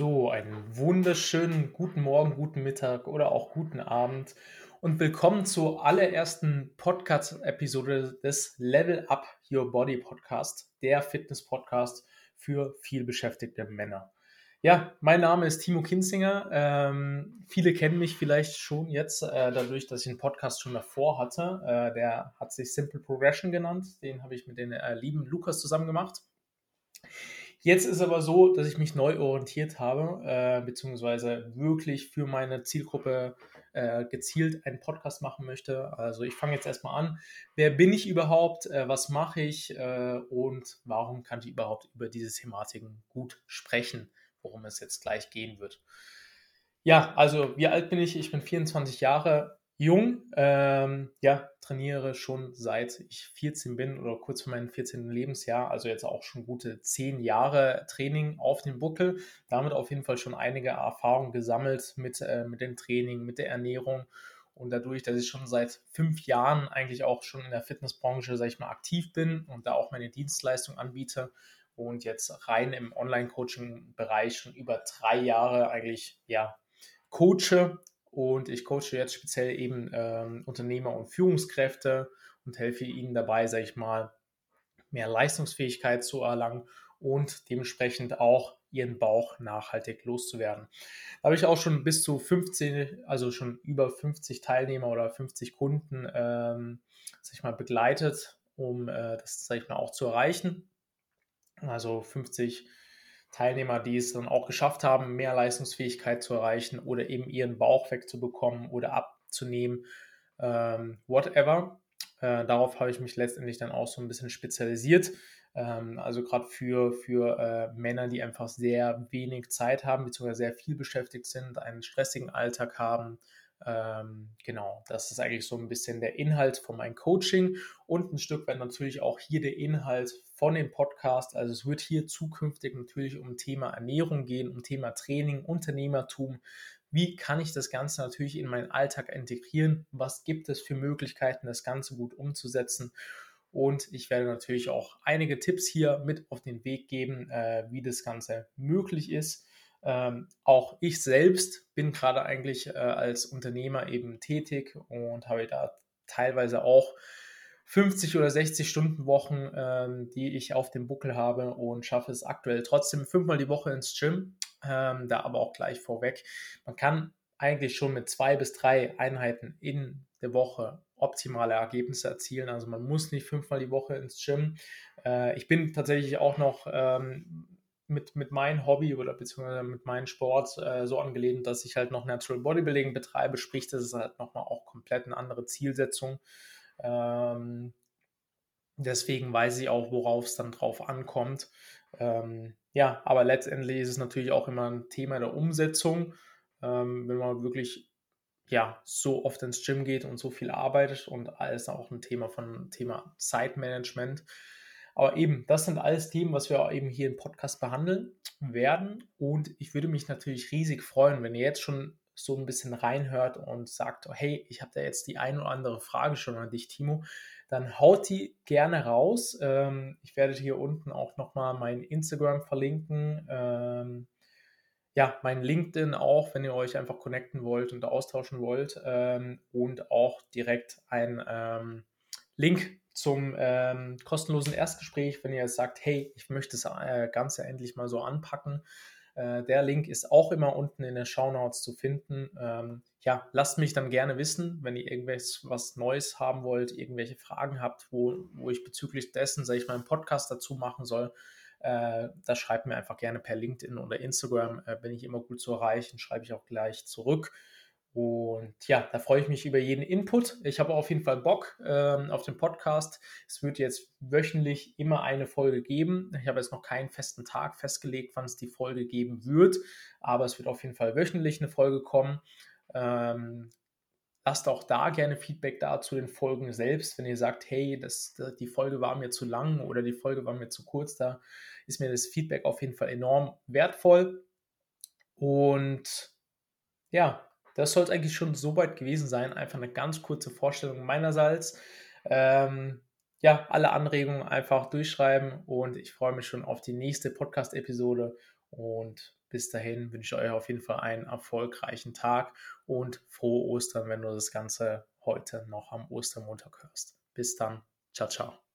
So, einen wunderschönen guten Morgen, guten Mittag oder auch guten Abend und willkommen zur allerersten Podcast-Episode des Level Up Your Body Podcast, der Fitness-Podcast für vielbeschäftigte Männer. Ja, mein Name ist Timo Kinzinger. Ähm, viele kennen mich vielleicht schon jetzt, äh, dadurch, dass ich einen Podcast schon davor hatte. Äh, der hat sich Simple Progression genannt. Den habe ich mit dem äh, lieben Lukas zusammen gemacht. Jetzt ist aber so, dass ich mich neu orientiert habe, äh, beziehungsweise wirklich für meine Zielgruppe äh, gezielt einen Podcast machen möchte. Also ich fange jetzt erstmal an. Wer bin ich überhaupt? Äh, was mache ich? Äh, und warum kann ich überhaupt über diese Thematiken gut sprechen, worum es jetzt gleich gehen wird? Ja, also wie alt bin ich? Ich bin 24 Jahre jung, ähm, ja, trainiere schon seit ich 14 bin oder kurz vor meinem 14. Lebensjahr, also jetzt auch schon gute 10 Jahre Training auf dem Buckel. Damit auf jeden Fall schon einige Erfahrungen gesammelt mit, äh, mit dem Training, mit der Ernährung. Und dadurch, dass ich schon seit fünf Jahren eigentlich auch schon in der Fitnessbranche, sag ich mal, aktiv bin und da auch meine Dienstleistung anbiete und jetzt rein im Online-Coaching-Bereich schon über drei Jahre eigentlich, ja, coache und ich coache jetzt speziell eben ähm, Unternehmer und Führungskräfte und helfe ihnen dabei, sage ich mal, mehr Leistungsfähigkeit zu erlangen und dementsprechend auch ihren Bauch nachhaltig loszuwerden. Da habe ich auch schon bis zu 15, also schon über 50 Teilnehmer oder 50 Kunden, ähm, sag ich mal, begleitet, um äh, das, sag ich mal, auch zu erreichen. Also 50 Teilnehmer, die es dann auch geschafft haben, mehr Leistungsfähigkeit zu erreichen oder eben ihren Bauch wegzubekommen oder abzunehmen, ähm, whatever. Äh, darauf habe ich mich letztendlich dann auch so ein bisschen spezialisiert. Ähm, also gerade für, für äh, Männer, die einfach sehr wenig Zeit haben, beziehungsweise sehr viel beschäftigt sind, einen stressigen Alltag haben, ähm, genau, das ist eigentlich so ein bisschen der Inhalt von meinem Coaching und ein Stück weit natürlich auch hier der Inhalt von dem Podcast. Also es wird hier zukünftig natürlich um Thema Ernährung gehen, um Thema Training, Unternehmertum. Wie kann ich das Ganze natürlich in meinen Alltag integrieren? Was gibt es für Möglichkeiten, das Ganze gut umzusetzen? Und ich werde natürlich auch einige Tipps hier mit auf den Weg geben, äh, wie das Ganze möglich ist. Ähm, auch ich selbst bin gerade eigentlich äh, als Unternehmer eben tätig und habe da teilweise auch 50 oder 60 Stunden Wochen, ähm, die ich auf dem Buckel habe und schaffe es aktuell trotzdem fünfmal die Woche ins Gym. Ähm, da aber auch gleich vorweg. Man kann eigentlich schon mit zwei bis drei Einheiten in der Woche optimale Ergebnisse erzielen. Also man muss nicht fünfmal die Woche ins Gym. Äh, ich bin tatsächlich auch noch ähm, mit, mit meinem Hobby oder beziehungsweise mit meinem Sport äh, so angelehnt, dass ich halt noch Natural Bodybuilding betreibe, sprich, das ist halt nochmal auch komplett eine andere Zielsetzung. Ähm, deswegen weiß ich auch, worauf es dann drauf ankommt. Ähm, ja, aber letztendlich ist es natürlich auch immer ein Thema der Umsetzung. Ähm, wenn man wirklich ja, so oft ins Gym geht und so viel arbeitet und alles auch ein Thema von Thema Zeitmanagement. Aber eben, das sind alles Themen, was wir eben hier im Podcast behandeln werden. Und ich würde mich natürlich riesig freuen, wenn ihr jetzt schon so ein bisschen reinhört und sagt, oh, hey, ich habe da jetzt die ein oder andere Frage schon an dich, Timo, dann haut die gerne raus. Ähm, ich werde hier unten auch nochmal mein Instagram verlinken. Ähm, ja, mein LinkedIn auch, wenn ihr euch einfach connecten wollt und austauschen wollt. Ähm, und auch direkt ein Link zum ähm, kostenlosen Erstgespräch, wenn ihr jetzt sagt, hey, ich möchte das äh, Ganze endlich mal so anpacken. Äh, der Link ist auch immer unten in den Show Notes zu finden. Ähm, ja, lasst mich dann gerne wissen, wenn ihr irgendwas was Neues haben wollt, irgendwelche Fragen habt, wo, wo ich bezüglich dessen, sage ich mal, einen Podcast dazu machen soll. Äh, da schreibt mir einfach gerne per LinkedIn oder Instagram, äh, bin ich immer gut zu erreichen, schreibe ich auch gleich zurück. Und ja, da freue ich mich über jeden Input. Ich habe auf jeden Fall Bock ähm, auf den Podcast. Es wird jetzt wöchentlich immer eine Folge geben. Ich habe jetzt noch keinen festen Tag festgelegt, wann es die Folge geben wird, aber es wird auf jeden Fall wöchentlich eine Folge kommen. Ähm, lasst auch da gerne Feedback da zu den Folgen selbst, wenn ihr sagt, hey, das, die Folge war mir zu lang oder die Folge war mir zu kurz, da ist mir das Feedback auf jeden Fall enorm wertvoll. Und ja, das sollte eigentlich schon soweit gewesen sein. Einfach eine ganz kurze Vorstellung meinerseits. Ähm, ja, alle Anregungen einfach durchschreiben und ich freue mich schon auf die nächste Podcast-Episode und Bis dahin wünsche ich euch auf jeden Fall einen erfolgreichen Tag und frohe Ostern, wenn du das Ganze heute noch am Ostermontag hörst. Bis dann. Ciao, ciao.